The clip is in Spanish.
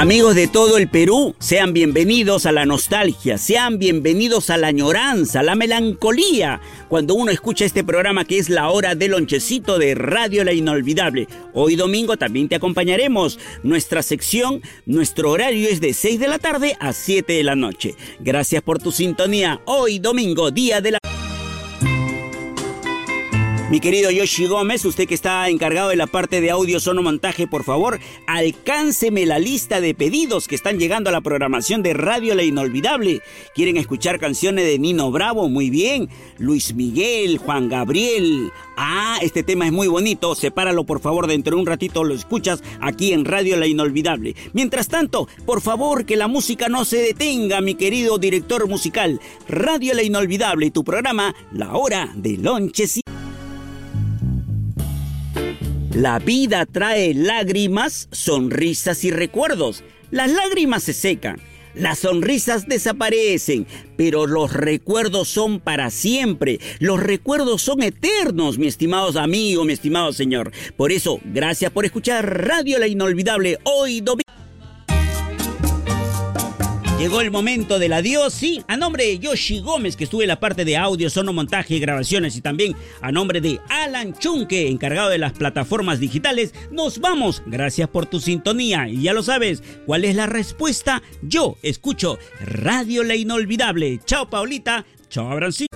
Amigos de todo el Perú, sean bienvenidos a la nostalgia, sean bienvenidos a la añoranza, la melancolía, cuando uno escucha este programa que es la hora del lonchecito de Radio La Inolvidable. Hoy domingo también te acompañaremos. Nuestra sección, nuestro horario es de 6 de la tarde a 7 de la noche. Gracias por tu sintonía. Hoy domingo, día de la... Mi querido Yoshi Gómez, usted que está encargado de la parte de audio sonomontaje, por favor, alcánceme la lista de pedidos que están llegando a la programación de Radio La Inolvidable. ¿Quieren escuchar canciones de Nino Bravo? Muy bien. Luis Miguel, Juan Gabriel. Ah, este tema es muy bonito. Sepáralo, por favor, dentro de un ratito lo escuchas aquí en Radio La Inolvidable. Mientras tanto, por favor, que la música no se detenga, mi querido director musical. Radio La Inolvidable tu programa, La Hora de Lonches. La vida trae lágrimas, sonrisas y recuerdos. Las lágrimas se secan, las sonrisas desaparecen, pero los recuerdos son para siempre. Los recuerdos son eternos, mi estimados amigos, mi estimado señor. Por eso, gracias por escuchar Radio La Inolvidable hoy domingo. Llegó el momento del adiós, sí, a nombre de Yoshi Gómez, que estuve en la parte de audio, sonomontaje y grabaciones, y también a nombre de Alan Chunque, encargado de las plataformas digitales, nos vamos. Gracias por tu sintonía. Y ya lo sabes, ¿cuál es la respuesta? Yo escucho Radio La Inolvidable. Chao, Paulita. Chao, Abrancito.